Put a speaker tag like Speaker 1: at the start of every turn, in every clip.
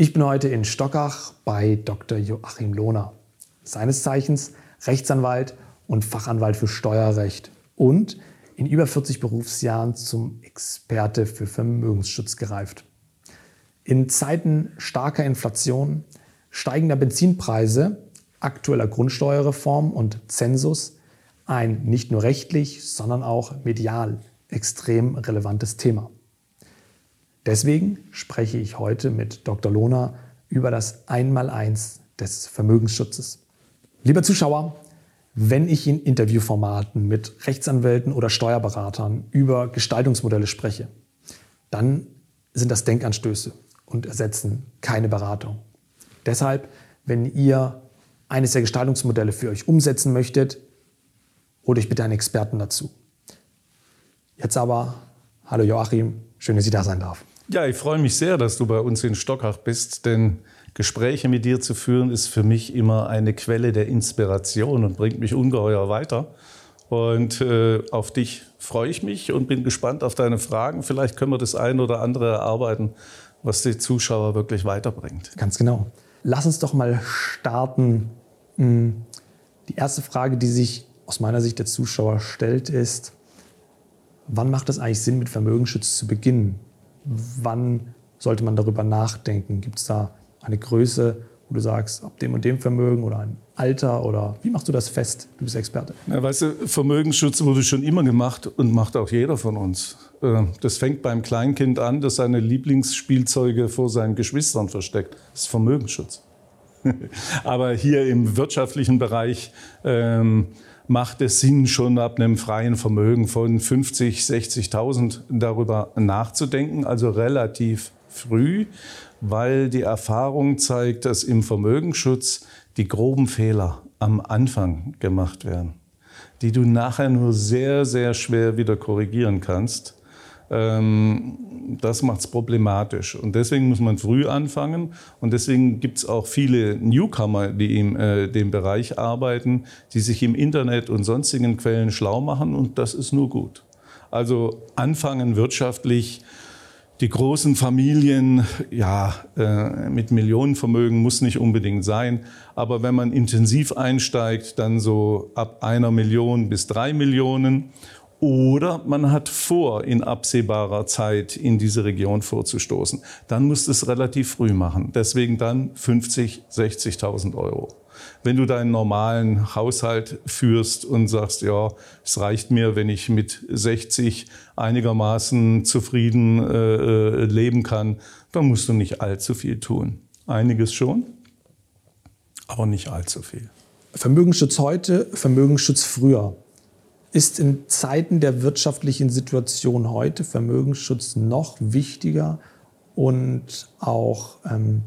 Speaker 1: Ich bin heute in Stockach bei Dr. Joachim Lohner, seines Zeichens Rechtsanwalt und Fachanwalt für Steuerrecht und in über 40 Berufsjahren zum Experte für Vermögensschutz gereift. In Zeiten starker Inflation, steigender Benzinpreise, aktueller Grundsteuerreform und Zensus ein nicht nur rechtlich, sondern auch medial extrem relevantes Thema. Deswegen spreche ich heute mit Dr. Lohner über das Einmaleins des Vermögensschutzes. Lieber Zuschauer, wenn ich in Interviewformaten mit Rechtsanwälten oder Steuerberatern über Gestaltungsmodelle spreche, dann sind das Denkanstöße und ersetzen keine Beratung. Deshalb, wenn ihr eines der Gestaltungsmodelle für euch umsetzen möchtet, holt euch bitte einen Experten dazu. Jetzt aber, hallo Joachim, schön, dass ich da sein darf.
Speaker 2: Ja, ich freue mich sehr, dass du bei uns in Stockach bist, denn Gespräche mit dir zu führen ist für mich immer eine Quelle der Inspiration und bringt mich ungeheuer weiter. Und äh, auf dich freue ich mich und bin gespannt auf deine Fragen. Vielleicht können wir das eine oder andere erarbeiten, was die Zuschauer wirklich weiterbringt.
Speaker 1: Ganz genau. Lass uns doch mal starten. Hm, die erste Frage, die sich aus meiner Sicht der Zuschauer stellt, ist, wann macht es eigentlich Sinn, mit Vermögensschutz zu beginnen? Wann sollte man darüber nachdenken? Gibt es da eine Größe, wo du sagst, ab dem und dem Vermögen oder ein Alter oder wie machst du das fest? Du bist Experte.
Speaker 2: Ja, weißt du, Vermögensschutz wurde schon immer gemacht und macht auch jeder von uns. Äh, das fängt beim Kleinkind an, das seine Lieblingsspielzeuge vor seinen Geschwistern versteckt. Das ist Vermögensschutz. Aber hier im wirtschaftlichen Bereich ähm, macht es Sinn, schon ab einem freien Vermögen von 50, 60.000 darüber nachzudenken, also relativ früh, weil die Erfahrung zeigt, dass im Vermögensschutz die groben Fehler am Anfang gemacht werden, die du nachher nur sehr, sehr schwer wieder korrigieren kannst. Ähm, das macht es problematisch. Und deswegen muss man früh anfangen. Und deswegen gibt es auch viele Newcomer, die in äh, dem Bereich arbeiten, die sich im Internet und sonstigen Quellen schlau machen. Und das ist nur gut. Also anfangen wirtschaftlich. Die großen Familien, ja, äh, mit Millionenvermögen muss nicht unbedingt sein. Aber wenn man intensiv einsteigt, dann so ab einer Million bis drei Millionen. Oder man hat vor, in absehbarer Zeit in diese Region vorzustoßen. Dann muss du es relativ früh machen. Deswegen dann 50, 60.000 Euro. Wenn du deinen normalen Haushalt führst und sagst, ja, es reicht mir, wenn ich mit 60 einigermaßen zufrieden äh, äh, leben kann, dann musst du nicht allzu viel tun. Einiges schon, aber nicht allzu viel.
Speaker 1: Vermögensschutz heute, Vermögensschutz früher. Ist in Zeiten der wirtschaftlichen Situation heute Vermögensschutz noch wichtiger und auch ähm,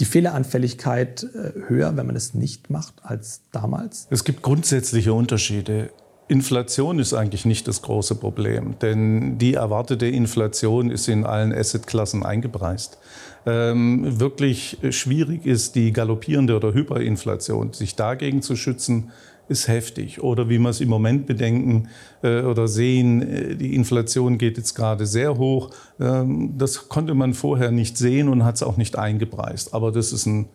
Speaker 1: die Fehleranfälligkeit äh, höher, wenn man es nicht macht, als damals?
Speaker 2: Es gibt grundsätzliche Unterschiede. Inflation ist eigentlich nicht das große Problem, denn die erwartete Inflation ist in allen Assetklassen eingepreist. Ähm, wirklich schwierig ist die galoppierende oder Hyperinflation. Sich dagegen zu schützen, ist heftig. Oder wie wir es im Moment bedenken äh, oder sehen, äh, die Inflation geht jetzt gerade sehr hoch. Ähm, das konnte man vorher nicht sehen und hat es auch nicht eingepreist. Aber das ist ein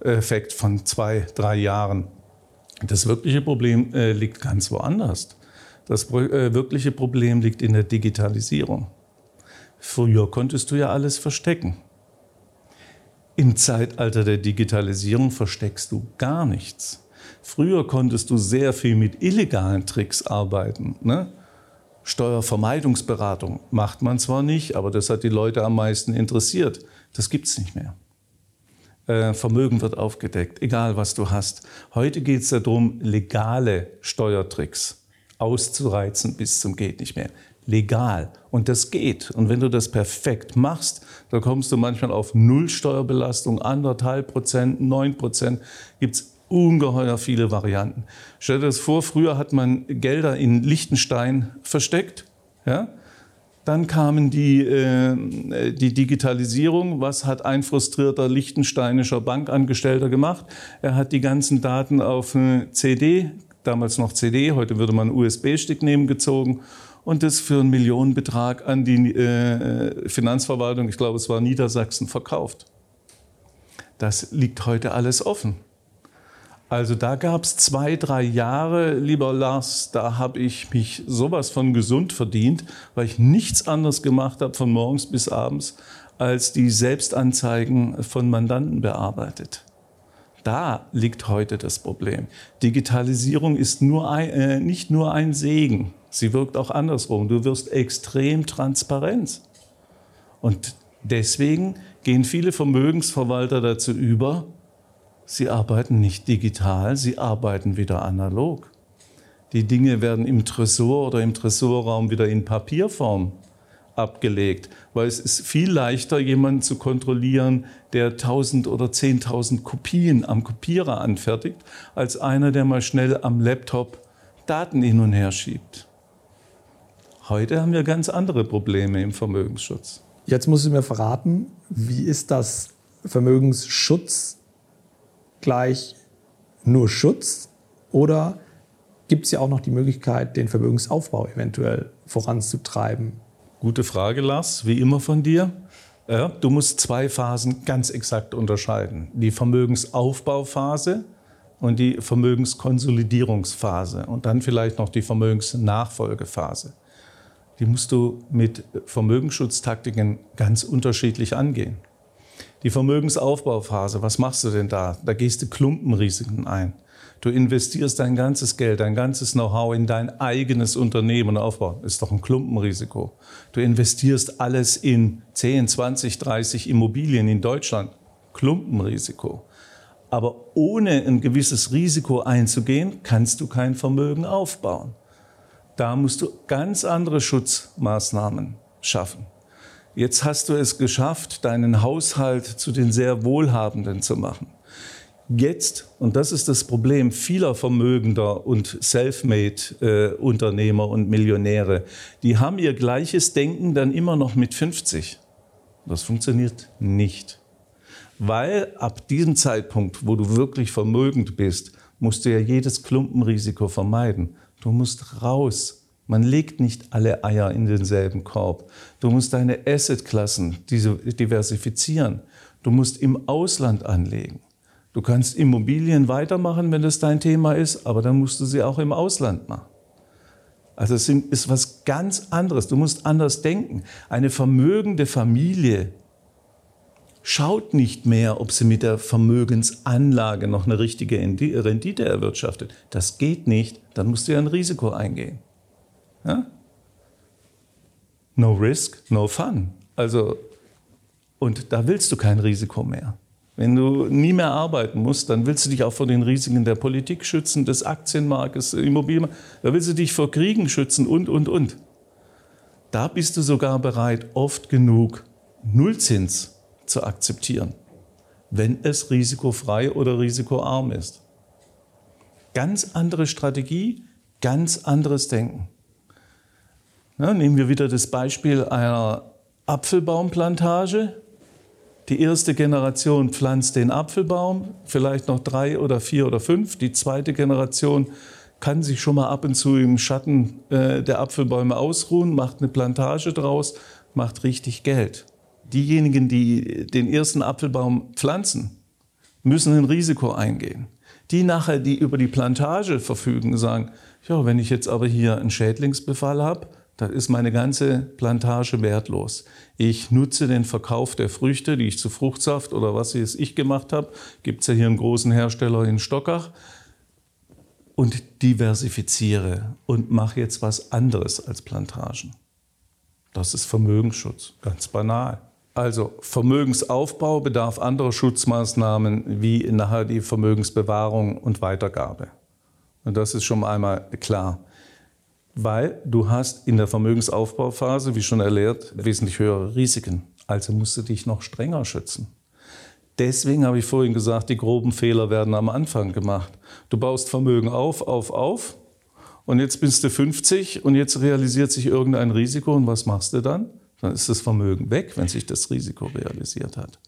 Speaker 2: Effekt von zwei, drei Jahren. Das wirkliche Problem äh, liegt ganz woanders. Das äh, wirkliche Problem liegt in der Digitalisierung. Früher konntest du ja alles verstecken. Im Zeitalter der Digitalisierung versteckst du gar nichts. Früher konntest du sehr viel mit illegalen Tricks arbeiten. Ne? Steuervermeidungsberatung macht man zwar nicht, aber das hat die Leute am meisten interessiert. Das gibt es nicht mehr. Äh, Vermögen wird aufgedeckt, egal was du hast. Heute geht es darum, legale Steuertricks auszureizen bis zum geht nicht mehr. Legal. Und das geht. Und wenn du das perfekt machst, dann kommst du manchmal auf Null Steuerbelastung, anderthalb Prozent, neun Prozent. Gibt es ungeheuer viele Varianten. Stell dir das vor, früher hat man Gelder in Liechtenstein versteckt. Ja? Dann kamen die, äh, die Digitalisierung. Was hat ein frustrierter liechtensteinischer Bankangestellter gemacht? Er hat die ganzen Daten auf eine CD, damals noch CD, heute würde man USB-Stick nehmen, gezogen und das für einen Millionenbetrag an die äh, Finanzverwaltung, ich glaube es war Niedersachsen, verkauft. Das liegt heute alles offen. Also da gab es zwei, drei Jahre, lieber Lars, da habe ich mich sowas von gesund verdient, weil ich nichts anderes gemacht habe von morgens bis abends, als die Selbstanzeigen von Mandanten bearbeitet. Da liegt heute das Problem. Digitalisierung ist nur ein, äh, nicht nur ein Segen, sie wirkt auch andersrum. Du wirst extrem transparent. Und deswegen gehen viele Vermögensverwalter dazu über, sie arbeiten nicht digital, sie arbeiten wieder analog. Die Dinge werden im Tresor oder im Tresorraum wieder in Papierform abgelegt, weil es ist viel leichter, jemanden zu kontrollieren, der 1000 oder 10.000 Kopien am Kopierer anfertigt, als einer, der mal schnell am Laptop Daten hin und her schiebt. Heute haben wir ganz andere Probleme im Vermögensschutz.
Speaker 1: Jetzt musst du mir verraten, wie ist das Vermögensschutz gleich nur Schutz oder gibt es ja auch noch die Möglichkeit, den Vermögensaufbau eventuell voranzutreiben?
Speaker 2: Gute Frage, Lars, wie immer von dir. Ja, du musst zwei Phasen ganz exakt unterscheiden. Die Vermögensaufbauphase und die Vermögenskonsolidierungsphase und dann vielleicht noch die Vermögensnachfolgephase. Die musst du mit Vermögensschutztaktiken ganz unterschiedlich angehen. Die Vermögensaufbauphase, was machst du denn da? Da gehst du Klumpenrisiken ein. Du investierst dein ganzes Geld, dein ganzes Know-how in dein eigenes Unternehmen aufbauen. Ist doch ein Klumpenrisiko. Du investierst alles in 10, 20, 30 Immobilien in Deutschland. Klumpenrisiko. Aber ohne ein gewisses Risiko einzugehen, kannst du kein Vermögen aufbauen. Da musst du ganz andere Schutzmaßnahmen schaffen. Jetzt hast du es geschafft, deinen Haushalt zu den sehr Wohlhabenden zu machen. Jetzt, und das ist das Problem vieler Vermögender und Selfmade-Unternehmer und Millionäre, die haben ihr gleiches Denken dann immer noch mit 50. Das funktioniert nicht. Weil ab diesem Zeitpunkt, wo du wirklich vermögend bist, musst du ja jedes Klumpenrisiko vermeiden. Du musst raus. Man legt nicht alle Eier in denselben Korb. Du musst deine Assetklassen diversifizieren. Du musst im Ausland anlegen. Du kannst Immobilien weitermachen, wenn das dein Thema ist, aber dann musst du sie auch im Ausland machen. Also es ist was ganz anderes. Du musst anders denken. Eine vermögende Familie schaut nicht mehr, ob sie mit der Vermögensanlage noch eine richtige Rendite erwirtschaftet. Das geht nicht. Dann musst du ja ein Risiko eingehen. Ja? No risk, no fun. Also, und da willst du kein Risiko mehr. Wenn du nie mehr arbeiten musst, dann willst du dich auch vor den Risiken der Politik schützen, des Aktienmarktes, Immobilienmarktes. Da willst du dich vor Kriegen schützen und, und, und. Da bist du sogar bereit, oft genug Nullzins zu akzeptieren, wenn es risikofrei oder risikoarm ist. Ganz andere Strategie, ganz anderes Denken. Ja, nehmen wir wieder das Beispiel einer Apfelbaumplantage. Die erste Generation pflanzt den Apfelbaum, vielleicht noch drei oder vier oder fünf. Die zweite Generation kann sich schon mal ab und zu im Schatten äh, der Apfelbäume ausruhen, macht eine Plantage draus, macht richtig Geld. Diejenigen, die den ersten Apfelbaum pflanzen, müssen ein Risiko eingehen. Die nachher, die über die Plantage verfügen, sagen, ja, wenn ich jetzt aber hier einen Schädlingsbefall habe, dann ist meine ganze Plantage wertlos. Ich nutze den Verkauf der Früchte, die ich zu Fruchtsaft oder was ich gemacht habe. Gibt es ja hier einen großen Hersteller in Stockach. Und diversifiziere und mache jetzt was anderes als Plantagen. Das ist Vermögensschutz, ganz banal. Also Vermögensaufbau bedarf anderer Schutzmaßnahmen wie nachher die Vermögensbewahrung und Weitergabe. Und das ist schon einmal klar weil du hast in der Vermögensaufbauphase, wie schon erklärt, wesentlich höhere Risiken. Also musst du dich noch strenger schützen. Deswegen habe ich vorhin gesagt, die groben Fehler werden am Anfang gemacht. Du baust Vermögen auf, auf, auf und jetzt bist du 50 und jetzt realisiert sich irgendein Risiko und was machst du dann? Dann ist das Vermögen weg, wenn sich das Risiko realisiert hat.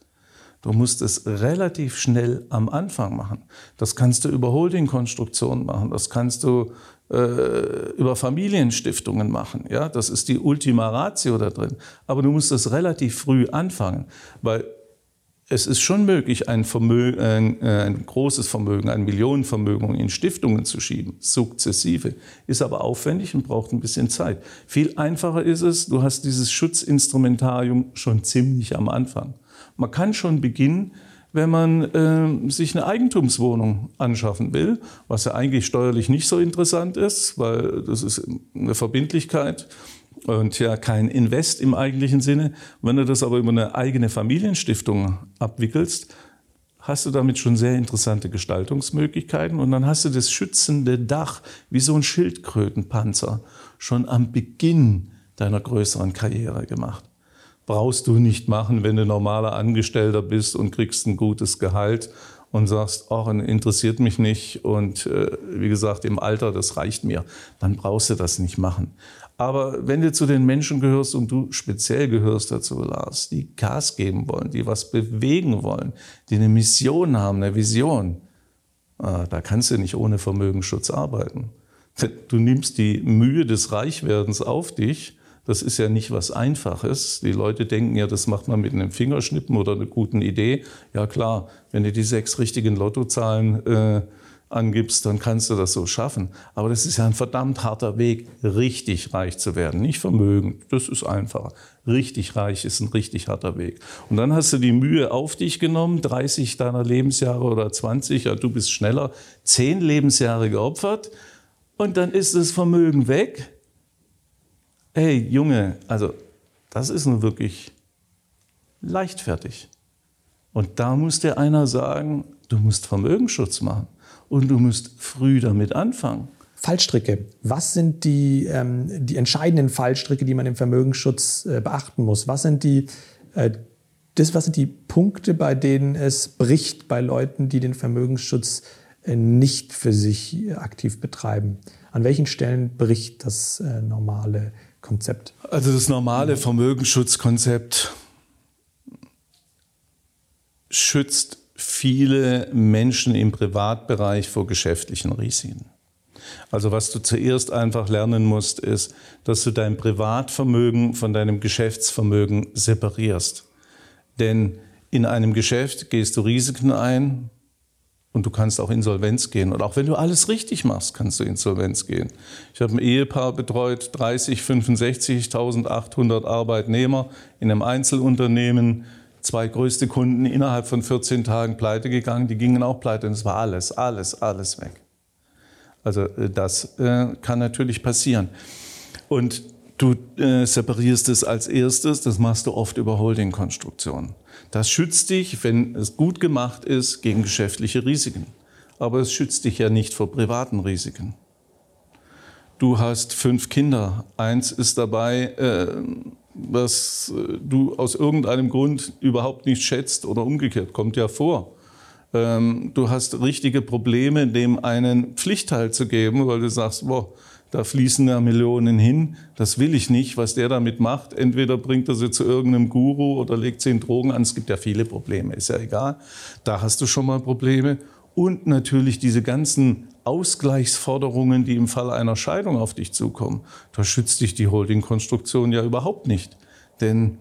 Speaker 2: Du musst es relativ schnell am Anfang machen. Das kannst du über Holding-Konstruktionen machen, das kannst du über Familienstiftungen machen. Ja, das ist die Ultima Ratio da drin. Aber du musst das relativ früh anfangen, weil es ist schon möglich, ein, Vermögen, ein, äh, ein, großes Vermögen, ein Millionenvermögen in Stiftungen zu schieben, sukzessive. Ist aber aufwendig und braucht ein bisschen Zeit. Viel einfacher ist es, du hast dieses Schutzinstrumentarium schon ziemlich am Anfang. Man kann schon beginnen, wenn man äh, sich eine Eigentumswohnung anschaffen will, was ja eigentlich steuerlich nicht so interessant ist, weil das ist eine Verbindlichkeit und ja kein Invest im eigentlichen Sinne. Wenn du das aber über eine eigene Familienstiftung abwickelst, hast du damit schon sehr interessante Gestaltungsmöglichkeiten und dann hast du das schützende Dach wie so ein Schildkrötenpanzer schon am Beginn deiner größeren Karriere gemacht. Brauchst du nicht machen, wenn du normaler Angestellter bist und kriegst ein gutes Gehalt und sagst, oh, interessiert mich nicht und äh, wie gesagt, im Alter, das reicht mir, dann brauchst du das nicht machen. Aber wenn du zu den Menschen gehörst und du speziell gehörst dazu, Lars, die Gas geben wollen, die was bewegen wollen, die eine Mission haben, eine Vision, ah, da kannst du nicht ohne Vermögensschutz arbeiten. Du nimmst die Mühe des Reichwerdens auf dich. Das ist ja nicht was Einfaches. Die Leute denken ja, das macht man mit einem Fingerschnippen oder einer guten Idee. Ja klar, wenn du die sechs richtigen Lottozahlen äh, angibst, dann kannst du das so schaffen. Aber das ist ja ein verdammt harter Weg, richtig reich zu werden. Nicht Vermögen, das ist einfacher. Richtig reich ist ein richtig harter Weg. Und dann hast du die Mühe auf dich genommen, 30 deiner Lebensjahre oder 20, ja, du bist schneller, 10 Lebensjahre geopfert und dann ist das Vermögen weg. Hey, Junge, also das ist nun wirklich leichtfertig. Und da muss dir einer sagen, du musst Vermögensschutz machen und du musst früh damit anfangen.
Speaker 1: Fallstricke. Was sind die, ähm, die entscheidenden Fallstricke, die man im Vermögensschutz äh, beachten muss? Was sind die, äh, das, was sind die Punkte, bei denen es bricht bei Leuten, die den Vermögensschutz äh, nicht für sich aktiv betreiben? An welchen Stellen bricht das äh, normale Konzept?
Speaker 2: Also das normale Vermögensschutzkonzept schützt viele Menschen im Privatbereich vor geschäftlichen Risiken. Also was du zuerst einfach lernen musst, ist, dass du dein Privatvermögen von deinem Geschäftsvermögen separierst. Denn in einem Geschäft gehst du Risiken ein und du kannst auch Insolvenz gehen. Und auch wenn du alles richtig machst, kannst du Insolvenz gehen. Ich habe ein Ehepaar betreut, 30, 65, 1800 Arbeitnehmer in einem Einzelunternehmen zwei größte Kunden innerhalb von 14 Tagen pleite gegangen. Die gingen auch pleite und es war alles, alles, alles weg. Also äh, das äh, kann natürlich passieren. Und du äh, separierst es als erstes, das machst du oft über Holdingkonstruktionen. Das schützt dich, wenn es gut gemacht ist, gegen geschäftliche Risiken. Aber es schützt dich ja nicht vor privaten Risiken. Du hast fünf Kinder. Eins ist dabei, äh, was äh, du aus irgendeinem Grund überhaupt nicht schätzt oder umgekehrt, kommt ja vor. Ähm, du hast richtige Probleme, dem einen Pflichtteil zu geben, weil du sagst, boah, da fließen ja Millionen hin, das will ich nicht, was der damit macht. Entweder bringt er sie zu irgendeinem Guru oder legt sie in Drogen an. Es gibt ja viele Probleme, ist ja egal. Da hast du schon mal Probleme. Und natürlich diese ganzen Ausgleichsforderungen, die im Fall einer Scheidung auf dich zukommen. Da schützt dich die Holdingkonstruktion ja überhaupt nicht. Denn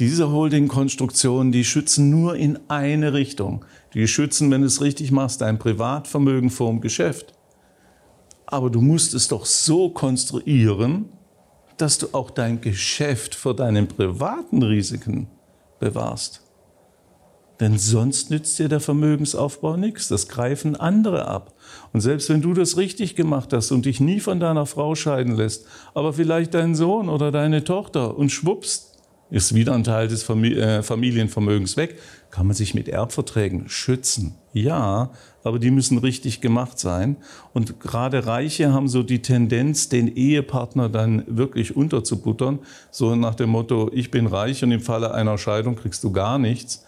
Speaker 2: diese Holdingkonstruktionen, die schützen nur in eine Richtung. Die schützen, wenn du es richtig machst, dein Privatvermögen vorm Geschäft. Aber du musst es doch so konstruieren, dass du auch dein Geschäft vor deinen privaten Risiken bewahrst. Denn sonst nützt dir der Vermögensaufbau nichts. Das greifen andere ab. Und selbst wenn du das richtig gemacht hast und dich nie von deiner Frau scheiden lässt, aber vielleicht dein Sohn oder deine Tochter und schwupps, ist wieder ein Teil des äh, Familienvermögens weg, kann man sich mit Erbverträgen schützen. Ja, aber die müssen richtig gemacht sein. Und gerade Reiche haben so die Tendenz, den Ehepartner dann wirklich unterzubuttern. So nach dem Motto, ich bin reich und im Falle einer Scheidung kriegst du gar nichts.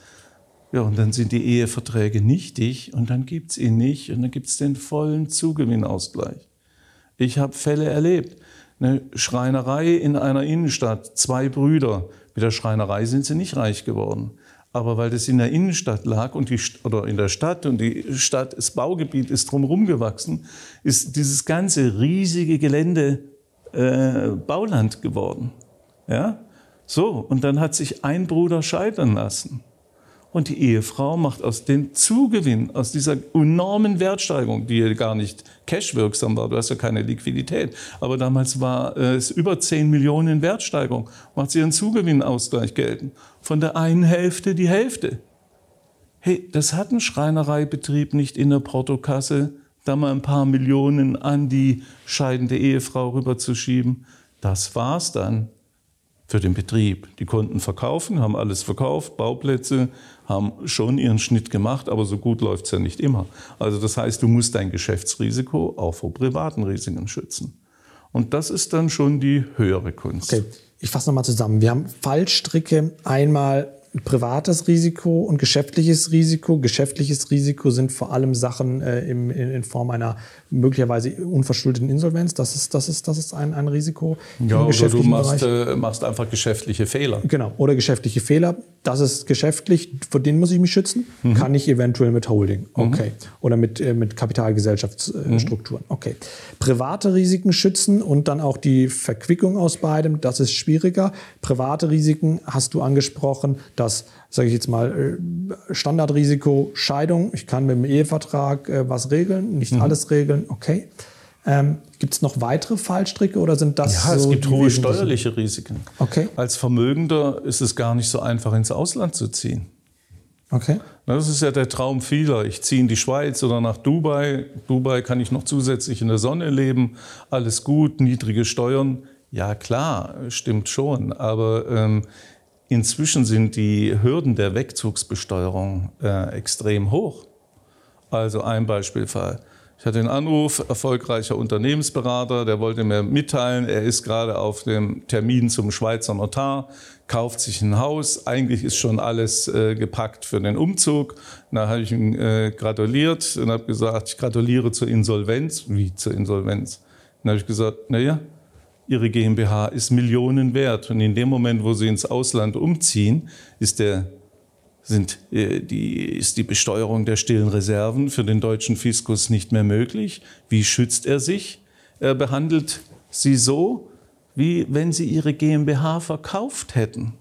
Speaker 2: Ja, und dann sind die Eheverträge nichtig und dann gibt es ihn nicht und dann gibt es den vollen Zugewinnausgleich. Ich habe Fälle erlebt. Eine Schreinerei in einer Innenstadt, zwei Brüder. Mit der Schreinerei sind sie nicht reich geworden. Aber weil das in der Innenstadt lag und die, oder in der Stadt und die Stadt, das Baugebiet ist drumherum gewachsen, ist dieses ganze riesige Gelände äh, Bauland geworden. Ja? So, und dann hat sich ein Bruder scheitern lassen. Und die Ehefrau macht aus dem Zugewinn, aus dieser enormen Wertsteigerung, die ja gar nicht cashwirksam war, du hast ja keine Liquidität, aber damals war es über 10 Millionen Wertsteigerung, macht sie ihren Zugewinnausgleich geltend. Von der einen Hälfte die Hälfte. Hey, das hat ein Schreinereibetrieb nicht in der Portokasse, da mal ein paar Millionen an die scheidende Ehefrau rüberzuschieben. Das war's dann für den Betrieb. Die konnten verkaufen, haben alles verkauft, Bauplätze, haben schon ihren Schnitt gemacht, aber so gut läuft es ja nicht immer. Also das heißt, du musst dein Geschäftsrisiko auch vor privaten Risiken schützen. Und das ist dann schon die höhere Kunst.
Speaker 1: Okay, ich fasse nochmal zusammen. Wir haben Fallstricke einmal privates Risiko und geschäftliches Risiko. Geschäftliches Risiko sind vor allem Sachen äh, im, in, in, Form einer möglicherweise unverschuldeten Insolvenz. Das ist, das ist, das ist ein, ein Risiko.
Speaker 2: Ja, oder du machst, äh, machst einfach geschäftliche Fehler.
Speaker 1: Genau, oder geschäftliche Fehler. Das ist geschäftlich, vor denen muss ich mich schützen. Mhm. Kann ich eventuell mit Holding. Mhm. Okay. Mhm. Oder mit, äh, mit Kapitalgesellschaftsstrukturen. Mhm. Okay. Private Risiken schützen und dann auch die Verquickung aus beidem, das ist schwieriger. Private Risiken hast du angesprochen. Da das, sage ich jetzt mal, äh, Standardrisiko Scheidung. Ich kann mit dem Ehevertrag äh, was regeln, nicht mhm. alles regeln, okay. Ähm, gibt es noch weitere Fallstricke oder sind das
Speaker 2: Ja, so es gibt hohe steuerliche Risiken.
Speaker 1: Okay.
Speaker 2: Als Vermögender ist es gar nicht so einfach, ins Ausland zu ziehen.
Speaker 1: Okay.
Speaker 2: Das ist ja der Traum vieler. Ich ziehe in die Schweiz oder nach Dubai. Dubai kann ich noch zusätzlich in der Sonne leben. Alles gut, niedrige Steuern. Ja, klar, stimmt schon. Aber ähm, Inzwischen sind die Hürden der Wegzugsbesteuerung äh, extrem hoch. Also ein Beispielfall. Ich hatte einen Anruf, erfolgreicher Unternehmensberater, der wollte mir mitteilen, er ist gerade auf dem Termin zum Schweizer Notar, kauft sich ein Haus, eigentlich ist schon alles äh, gepackt für den Umzug. Da habe ich ihm äh, gratuliert und habe gesagt, ich gratuliere zur Insolvenz. Wie zur Insolvenz? Dann habe ich gesagt, naja, Ihre GmbH ist Millionen wert. Und in dem Moment, wo Sie ins Ausland umziehen, ist, der, sind, äh, die, ist die Besteuerung der stillen Reserven für den deutschen Fiskus nicht mehr möglich. Wie schützt er sich? Er behandelt Sie so, wie wenn Sie Ihre GmbH verkauft hätten.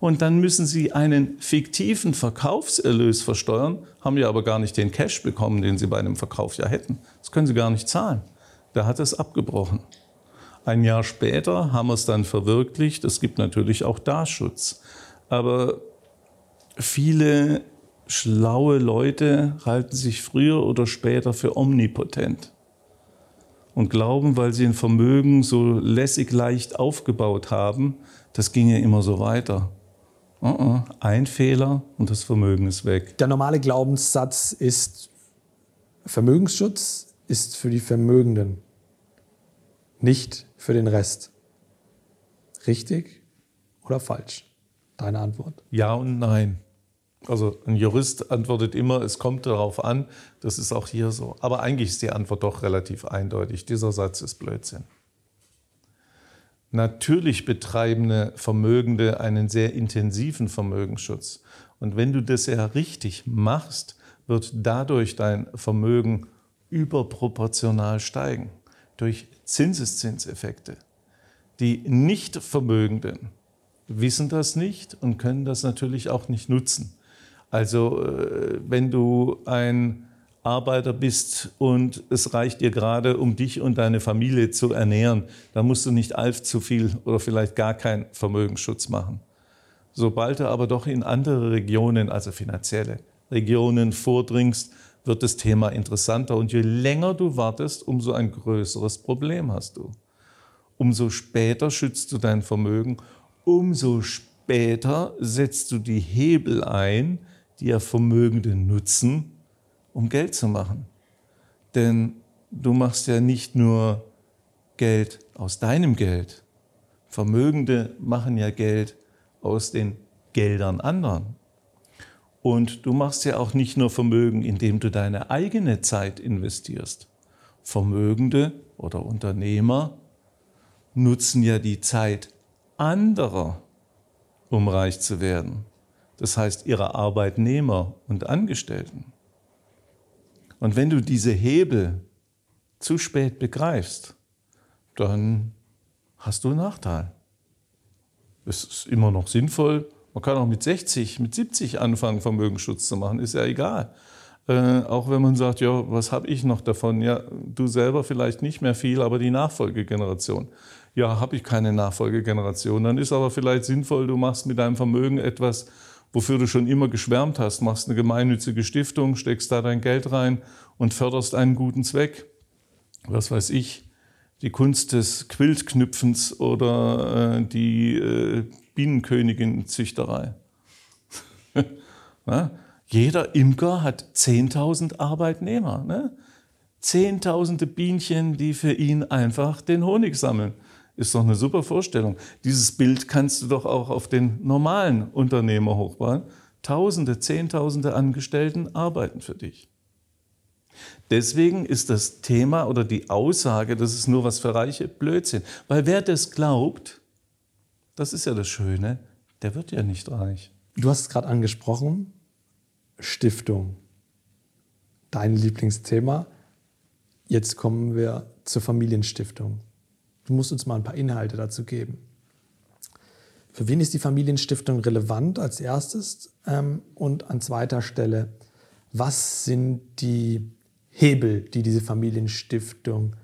Speaker 2: Und dann müssen Sie einen fiktiven Verkaufserlös versteuern, haben ja aber gar nicht den Cash bekommen, den Sie bei einem Verkauf ja hätten. Das können Sie gar nicht zahlen. Da hat es abgebrochen. Ein Jahr später haben wir es dann verwirklicht. Es gibt natürlich auch da Schutz. Aber viele schlaue Leute halten sich früher oder später für omnipotent und glauben, weil sie ein Vermögen so lässig leicht aufgebaut haben, das ginge immer so weiter. Uh -uh. Ein Fehler und das Vermögen ist weg.
Speaker 1: Der normale Glaubenssatz ist, Vermögensschutz ist für die Vermögenden, nicht für den Rest. Richtig oder falsch? Deine Antwort?
Speaker 2: Ja und nein. Also ein Jurist antwortet immer, es kommt darauf an. Das ist auch hier so. Aber eigentlich ist die Antwort doch relativ eindeutig. Dieser Satz ist Blödsinn. Natürlich betreiben Vermögende einen sehr intensiven Vermögensschutz. Und wenn du das ja richtig machst, wird dadurch dein Vermögen überproportional steigen durch Zinseszinseffekte. Die Nichtvermögenden wissen das nicht und können das natürlich auch nicht nutzen. Also äh, wenn du ein Arbeiter bist und es reicht dir gerade, um dich und deine Familie zu ernähren, dann musst du nicht allzu viel oder vielleicht gar keinen Vermögensschutz machen. Sobald du aber doch in andere Regionen, also finanzielle Regionen vordringst, wird das Thema interessanter. Und je länger du wartest, umso ein größeres Problem hast du. Umso später schützt du dein Vermögen, umso später setzt du die Hebel ein, die ja Vermögende nutzen, um Geld zu machen. Denn du machst ja nicht nur Geld aus deinem Geld. Vermögende machen ja Geld aus den Geldern anderen. Und du machst ja auch nicht nur Vermögen, indem du deine eigene Zeit investierst. Vermögende oder Unternehmer nutzen ja die Zeit anderer, um reich zu werden. Das heißt ihrer Arbeitnehmer und Angestellten. Und wenn du diese Hebel zu spät begreifst, dann hast du einen Nachteil. Es ist immer noch sinnvoll, Man kann auch mit 60, mit 70 anfangen, Vermögensschutz zu machen, ist ja egal. Äh, auch wenn man sagt, ja, was habe ich noch davon? Ja, du selber vielleicht nicht mehr viel, aber die Nachfolgegeneration. Ja, habe ich keine Nachfolgegeneration. Dann ist aber vielleicht sinnvoll, du machst mit deinem Vermögen etwas, wofür du schon immer geschwärmt hast, machst eine gemeinnützige Stiftung, steckst da dein Geld rein und förderst einen guten Zweck. Was weiß ich, die Kunst des Quiltknüpfens oder äh, die äh, Bienenkönigin-Züchterei. Jeder Imker hat 10.000 Arbeitnehmer. Ne? Zehntausende Bienchen, die für ihn einfach den Honig sammeln. Ist doch eine super Vorstellung. Dieses Bild kannst du doch auch auf den normalen Unternehmer hochbauen. Tausende, Zehntausende Angestellten arbeiten für dich. Deswegen ist das Thema oder die Aussage, das ist nur was für Reiche, Blödsinn. Weil wer das glaubt, das ist ja das Schöne, der wird ja nicht reich.
Speaker 1: Du hast es gerade angesprochen, Stiftung. Dein Lieblingsthema. Jetzt kommen wir zur Familienstiftung. Du musst uns mal ein paar Inhalte dazu geben. Für wen ist die Familienstiftung relevant als erstes? Ähm, und an zweiter Stelle, was sind die Hebel, die diese Familienstiftung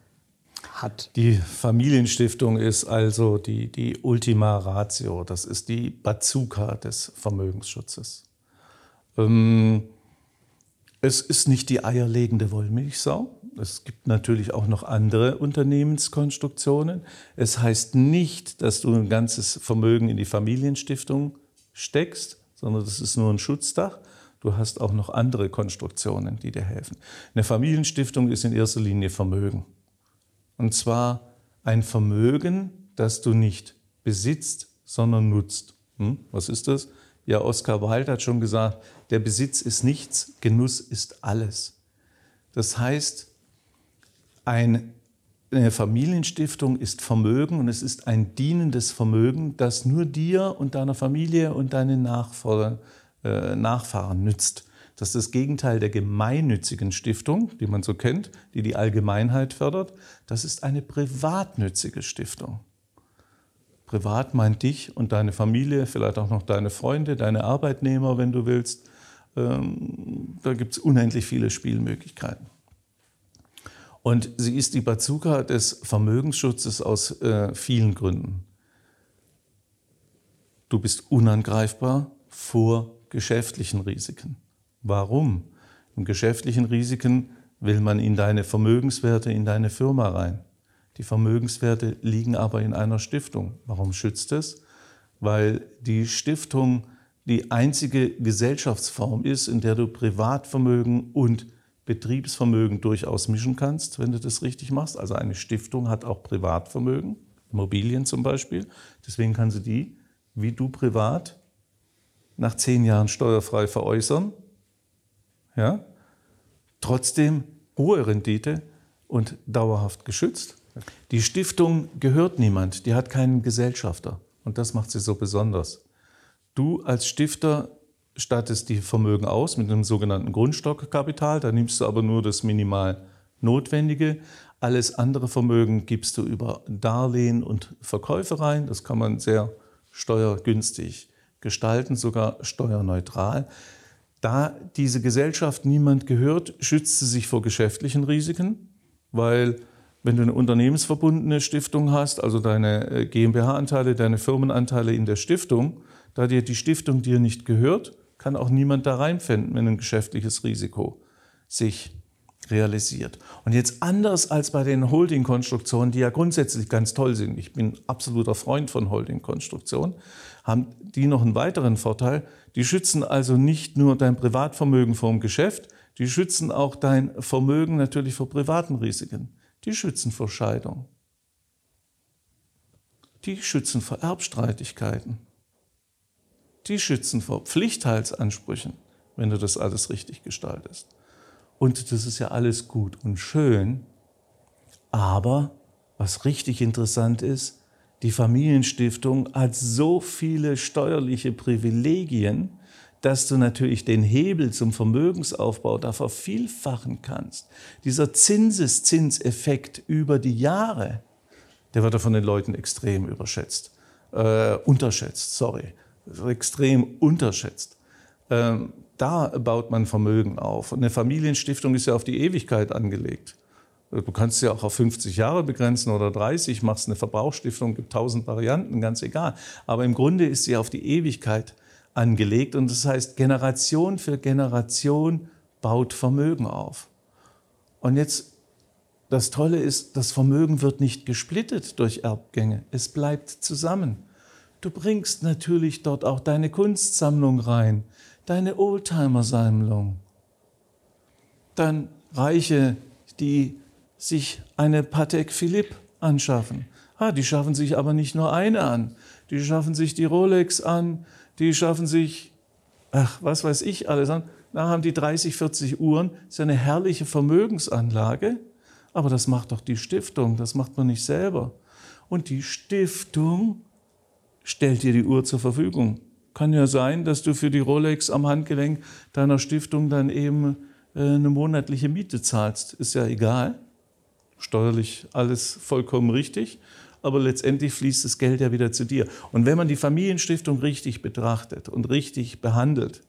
Speaker 1: hat?
Speaker 2: Die Familienstiftung ist also die, die Ultima Ratio, das ist die Bazooka des Vermögensschutzes. Ähm, es ist nicht die eierlegende Wollmilchsau. Es gibt natürlich auch noch andere Unternehmenskonstruktionen. Es heißt nicht, dass du ein ganzes Vermögen in die Familienstiftung steckst, sondern das ist nur ein Schutzdach. Du hast auch noch andere Konstruktionen, die dir helfen. Eine Familienstiftung ist in erster Linie Vermögen. Und zwar ein Vermögen, das du nicht besitzt, sondern nutzt. Hm? Was ist das? Ja, Oskar Wilde hat schon gesagt, der Besitz ist nichts, Genuss ist alles. Das heißt, eine Familienstiftung ist Vermögen und es ist ein dienendes Vermögen, das nur dir und deiner Familie und deinen äh, Nachfahren nützt. Das ist das Gegenteil der gemeinnützigen Stiftung, die man so kennt, die die Allgemeinheit fördert. Das ist eine privatnützige Stiftung. Privat meint dich und deine Familie, vielleicht auch noch deine Freunde, deine Arbeitnehmer, wenn du willst. Ähm, da gibt es unendlich viele Spielmöglichkeiten. Und sie ist die Bazooka des Vermögensschutzes aus äh, vielen Gründen. Du bist unangreifbar vor geschäftlichen Risiken. Warum? Im geschäftlichen Risiken will man in deine Vermögenswerte, in deine Firma rein. Die Vermögenswerte liegen aber in einer Stiftung. Warum schützt es? Weil die Stiftung die einzige Gesellschaftsform ist, in der du Privatvermögen und Betriebsvermögen durchaus mischen kannst, wenn du das richtig machst. Also eine Stiftung hat auch Privatvermögen, Immobilien zum Beispiel. Deswegen kann sie die, wie du privat, nach zehn Jahren steuerfrei veräußern. Ja? Trotzdem hohe Rendite und dauerhaft geschützt. Die Stiftung gehört niemand, die hat keinen Gesellschafter. Und das macht sie so besonders. Du als Stifter stattest die Vermögen aus mit einem sogenannten Grundstockkapital. Da nimmst du aber nur das minimal Notwendige. Alles andere Vermögen gibst du über Darlehen und Verkäufe rein. Das kann man sehr steuergünstig gestalten, sogar steuerneutral. Da diese Gesellschaft niemand gehört, schützt sie sich vor geschäftlichen Risiken, weil wenn du eine unternehmensverbundene Stiftung hast, also deine äh, GmbH-Anteile, deine Firmenanteile in der Stiftung, da dir die Stiftung dir nicht gehört, kann auch niemand da reinfinden, wenn ein geschäftliches Risiko sich realisiert. Und jetzt anders als bei den Holding-Konstruktionen, die ja grundsätzlich ganz toll sind, ich bin absoluter Freund von Holding-Konstruktionen, haben die noch einen weiteren Vorteil. Die schützen also nicht nur dein Privatvermögen vor dem Geschäft, die schützen auch dein Vermögen natürlich vor privaten Risiken. Die schützen vor Scheidung. Die schützen vor Erbstreitigkeiten. Die schützen vor Pflichtteilsansprüchen, wenn du das alles richtig gestaltest. Und das ist ja alles gut und schön. Aber was richtig interessant ist, die Familienstiftung hat so viele steuerliche Privilegien, dass du natürlich den Hebel zum Vermögensaufbau da vervielfachen kannst. Dieser Zinseszinseffekt über die Jahre, der wird ja von den Leuten extrem überschätzt, äh, unterschätzt, sorry. extrem unterschätzt. Ähm, da baut man Vermögen auf. Und eine Familienstiftung ist ja auf die Ewigkeit angelegt. Du kannst sie auch auf 50 Jahre begrenzen oder 30, machst eine Verbrauchsstiftung, gibt tausend Varianten, ganz egal. Aber im Grunde ist sie auf die Ewigkeit angelegt und das heißt, Generation für Generation baut Vermögen auf. Und jetzt, das Tolle ist, das Vermögen wird nicht gesplittet durch Erbgänge, es bleibt zusammen. Du bringst natürlich dort auch deine Kunstsammlung rein, deine Oldtimer-Sammlung. Dann Reiche, die sich eine Patek Philippe anschaffen. Ah, die schaffen sich aber nicht nur eine an. Die schaffen sich die Rolex an, die schaffen sich, ach, was weiß ich alles an. Da haben die 30, 40 Uhren. Das ist ja eine herrliche Vermögensanlage. Aber das macht doch die Stiftung, das macht man nicht selber. Und die Stiftung stellt dir die Uhr zur Verfügung. Kann ja sein, dass du für die Rolex am Handgelenk deiner Stiftung dann eben äh, eine monatliche Miete zahlst. Ist ja egal steuerlich alles vollkommen richtig, aber letztendlich fließt das Geld ja wieder zu dir. Und wenn man die Familienstiftung richtig betrachtet und richtig behandelt,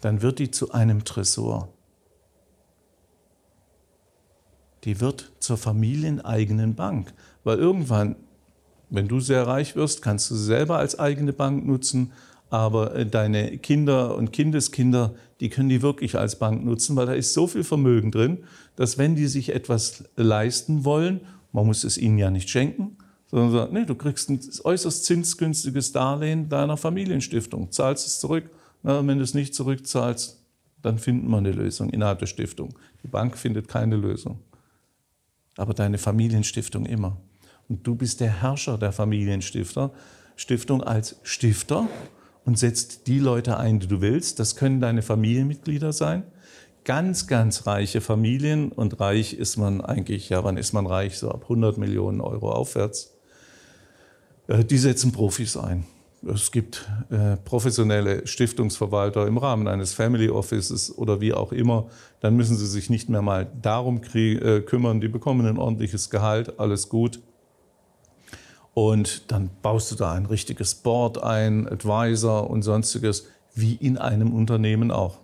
Speaker 2: dann wird die zu einem Tresor. Die wird zur familieneigenen Bank, weil irgendwann, wenn du sehr reich wirst, kannst du sie selber als eigene Bank nutzen aber äh, deine Kinder und Kindeskinder, die können die wirklich als Bank nutzen, weil da ist so viel Vermögen drin, dass wenn die sich etwas leisten wollen, man muss es ihnen ja nicht schenken, sondern sagt, nee, du kriegst ein äußerst zinsgünstiges Darlehen deiner Familienstiftung, zahlst es zurück. Na, wenn du es nicht zurückzahlst, dann finden wir eine Lösung innerhalb der Stiftung. Die Bank findet keine Lösung. Aber deine Familienstiftung immer. Und du bist der Herrscher der Familienstifter, Stiftung als Stifter und setzt die Leute ein, die du willst. Das können deine Familienmitglieder sein. Ganz, ganz reiche Familien und reich ist man eigentlich, ja, wann ist man reich? So ab 100 Millionen Euro aufwärts. Äh, die setzen Profis ein. Es gibt äh, professionelle Stiftungsverwalter im Rahmen eines Family Offices oder wie auch immer. Dann müssen sie sich nicht mehr mal darum äh, kümmern. Die bekommen ein ordentliches Gehalt, alles gut. Und dann baust du da ein richtiges Board ein, Advisor und sonstiges, wie in einem Unternehmen auch.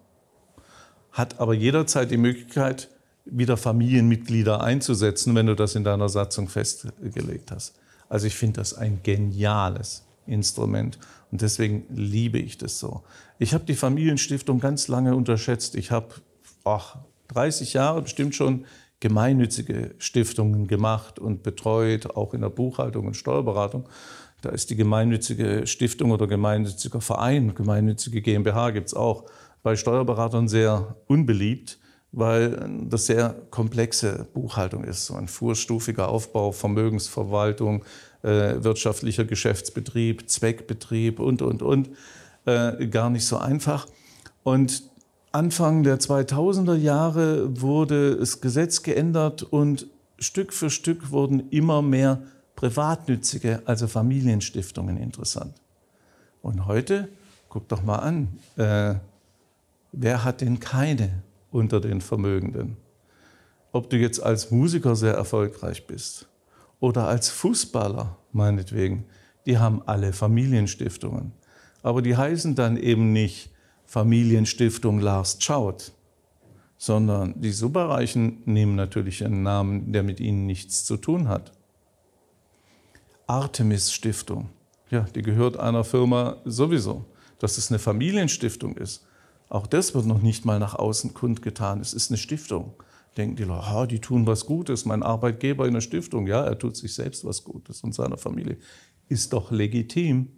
Speaker 2: Hat aber jederzeit die Möglichkeit, wieder Familienmitglieder einzusetzen, wenn du das in deiner Satzung festgelegt hast. Also ich finde das ein geniales Instrument und deswegen liebe ich das so. Ich habe die Familienstiftung ganz lange unterschätzt. Ich habe 30 Jahre bestimmt schon gemeinnützige Stiftungen gemacht und betreut, auch in der Buchhaltung und Steuerberatung. Da ist die gemeinnützige Stiftung oder gemeinnütziger Verein, gemeinnützige GmbH gibt es auch, bei Steuerberatern sehr unbeliebt, weil das sehr komplexe Buchhaltung ist. So ein vorstufiger Aufbau, Vermögensverwaltung, äh, wirtschaftlicher Geschäftsbetrieb, Zweckbetrieb und, und, und. Äh, gar nicht so einfach. Und Anfang der 2000er Jahre wurde das Gesetz geändert und Stück für Stück wurden immer mehr privatnützige, also Familienstiftungen interessant. Und heute, guck doch mal an, äh, wer hat denn keine unter den Vermögenden? Ob du jetzt als Musiker sehr erfolgreich bist oder als Fußballer meinetwegen, die haben alle Familienstiftungen. Aber die heißen dann eben nicht Familienstiftung Lars Schaut, sondern die Superreichen nehmen natürlich einen Namen, der mit ihnen nichts zu tun hat. Artemis Stiftung, ja, die gehört einer Firma sowieso. Dass es eine Familienstiftung ist, auch das wird noch nicht mal nach außen kundgetan. Es ist eine Stiftung. Denken die Leute, oh, die tun was Gutes, mein Arbeitgeber in der Stiftung, ja, er tut sich selbst was Gutes und seiner Familie. Ist doch legitim.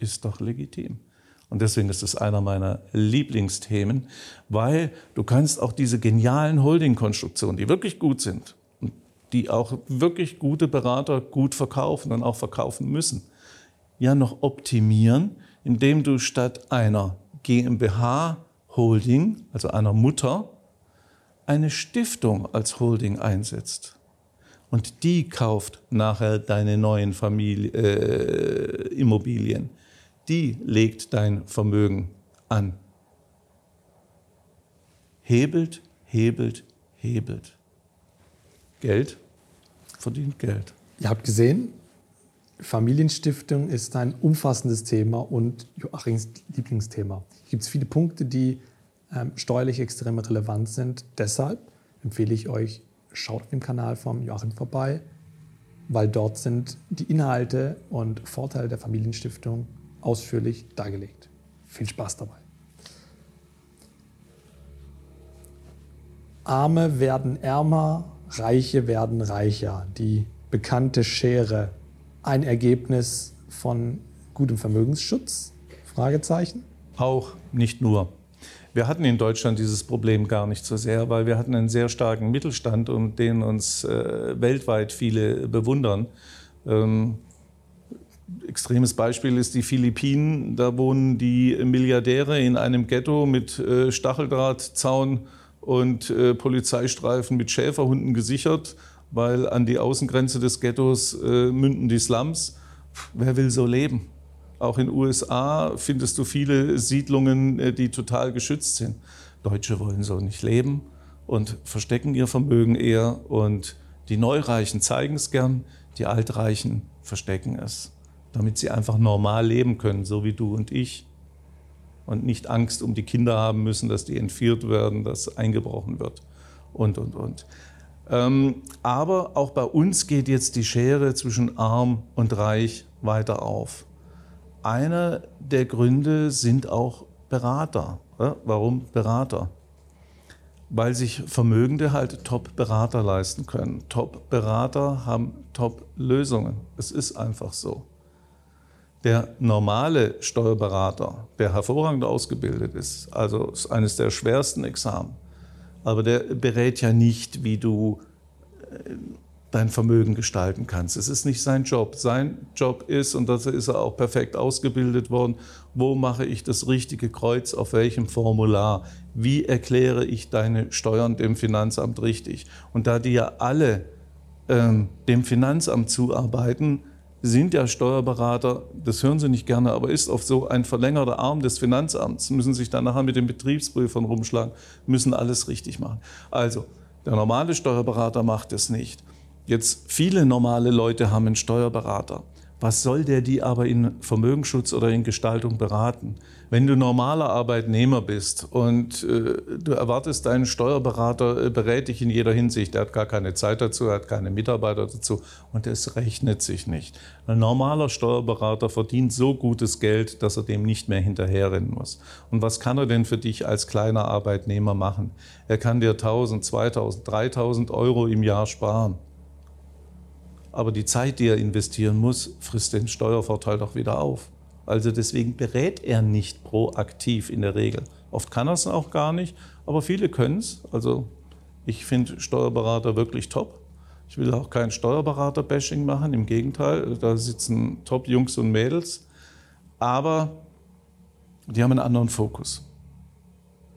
Speaker 2: Ist doch legitim. Und deswegen ist es einer meiner Lieblingsthemen, weil du kannst auch diese genialen Holding-Konstruktionen, die wirklich gut sind und die auch wirklich gute Berater gut verkaufen und auch verkaufen müssen, ja noch optimieren, indem du statt einer GmbH-Holding, also einer Mutter, eine Stiftung als Holding einsetzt. Und die kauft nachher deine neuen Familie, äh, Immobilien die legt dein Vermögen an. Hebelt, hebelt, hebelt. Geld verdient Geld.
Speaker 1: Ihr habt gesehen, Familienstiftung ist ein umfassendes Thema und Joachims Lieblingsthema. Hier gibt es viele Punkte, die ähm, steuerlich extrem relevant sind. Deshalb empfehle ich euch, schaut auf dem Kanal vom Joachim vorbei, weil dort sind die Inhalte und Vorteile der Familienstiftung ausführlich dargelegt. Viel Spaß dabei. Arme werden ärmer, Reiche werden reicher. Die bekannte Schere ein Ergebnis von gutem Vermögensschutz? Fragezeichen.
Speaker 2: Auch nicht nur. Wir hatten in Deutschland dieses Problem gar nicht so sehr, weil wir hatten einen sehr starken Mittelstand und den uns äh, weltweit viele bewundern. Ähm, extremes Beispiel ist die Philippinen. Da wohnen die Milliardäre in einem Ghetto mit äh, Stacheldrahtzaun und äh, Polizeistreifen mit Schäferhunden gesichert weil an die Außengrenze des Ghettos äh, münden die Slums. Wer will so leben? Auch in den USA findest du viele Siedlungen, die total geschützt sind. Deutsche wollen so nicht leben und verstecken ihr Vermögen eher. Und die Neureichen zeigen es gern, die Altreichen verstecken es, damit sie einfach normal leben können, so wie du und ich. Und nicht Angst um die Kinder haben müssen, dass die entführt werden, dass eingebrochen wird und, und, und. Ähm, aber auch bei uns geht jetzt die Schere zwischen arm und reich weiter auf. Einer der Gründe sind auch Berater. Warum Berater? Weil sich Vermögende halt Top-Berater leisten können. Top-Berater haben Top-Lösungen. Es ist einfach so. Der normale Steuerberater, der hervorragend ausgebildet ist, also ist eines der schwersten Examen, aber der berät ja nicht, wie du äh, dein Vermögen gestalten kannst. Es ist nicht sein Job. Sein Job ist, und dazu ist er auch perfekt ausgebildet worden, wo mache ich das richtige Kreuz auf welchem Formular? Wie erkläre ich deine Steuern dem Finanzamt richtig? Und da die ja alle ähm, dem Finanzamt zuarbeiten, sind ja Steuerberater, das hören Sie nicht gerne, aber ist oft so ein verlängerter Arm des Finanzamts, müssen sich dann nachher mit den Betriebsprüfern rumschlagen, müssen alles richtig machen. Also, der normale Steuerberater macht es nicht. Jetzt viele normale Leute haben einen Steuerberater. Was soll der die aber in Vermögensschutz oder in Gestaltung beraten? Wenn du normaler Arbeitnehmer bist und äh, du erwartest, deinen Steuerberater äh, berät dich in jeder Hinsicht, der hat gar keine Zeit dazu, er hat keine Mitarbeiter dazu und es rechnet sich nicht. Ein normaler Steuerberater verdient so gutes Geld, dass er dem nicht mehr hinterherrennen muss. Und was kann er denn für dich als kleiner Arbeitnehmer machen? Er kann dir 1000, 2000, 3000 Euro im Jahr sparen aber die Zeit, die er investieren muss, frisst den Steuervorteil doch wieder auf. Also deswegen berät er nicht proaktiv in der Regel. Oft kann er es auch gar nicht, aber viele können es. Also ich finde Steuerberater wirklich top. Ich will auch kein Steuerberater-Bashing machen, im Gegenteil, da sitzen Top-Jungs und Mädels, aber die haben einen anderen Fokus.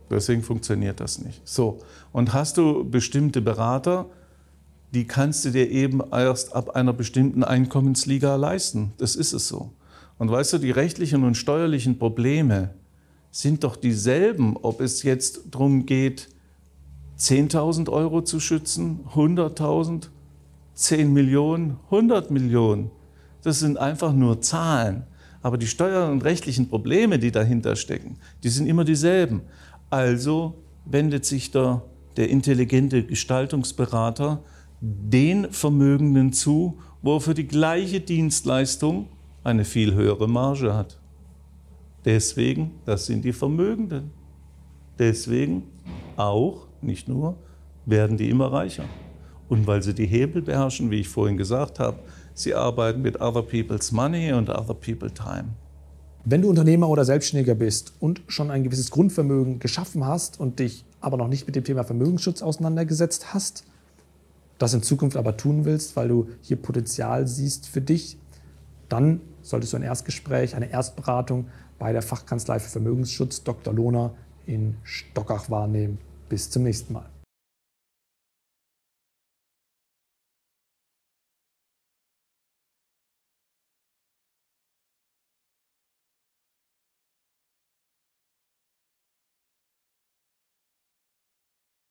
Speaker 2: Deswegen funktioniert das nicht. So, und hast du bestimmte Berater, die kannst du dir eben erst ab einer bestimmten Einkommensliga leisten. Das ist es so. Und weißt du, die rechtlichen und steuerlichen Probleme sind doch dieselben, ob es jetzt darum geht, 10.000 Euro zu schützen, 100.000, 10 Millionen, 100 Millionen. Das sind einfach nur Zahlen. Aber die steuerlichen und rechtlichen Probleme, die dahinter stecken, die sind immer dieselben. Also wendet sich der, der intelligente Gestaltungsberater den Vermögenden zu, wo er für die gleiche Dienstleistung eine viel höhere Marge hat. Deswegen, das sind die Vermögenden. Deswegen auch, nicht nur, werden die immer reicher. Und weil sie die Hebel beherrschen, wie ich vorhin gesagt habe, sie arbeiten mit other people's money und other people's time.
Speaker 1: Wenn du Unternehmer oder Selbstständiger bist und schon ein gewisses Grundvermögen geschaffen hast und dich aber noch nicht mit dem Thema Vermögensschutz auseinandergesetzt hast, das in Zukunft aber tun willst, weil du hier Potenzial siehst für dich, dann solltest du ein Erstgespräch, eine Erstberatung bei der Fachkanzlei für Vermögensschutz Dr. Lohner in Stockach wahrnehmen. Bis zum nächsten Mal.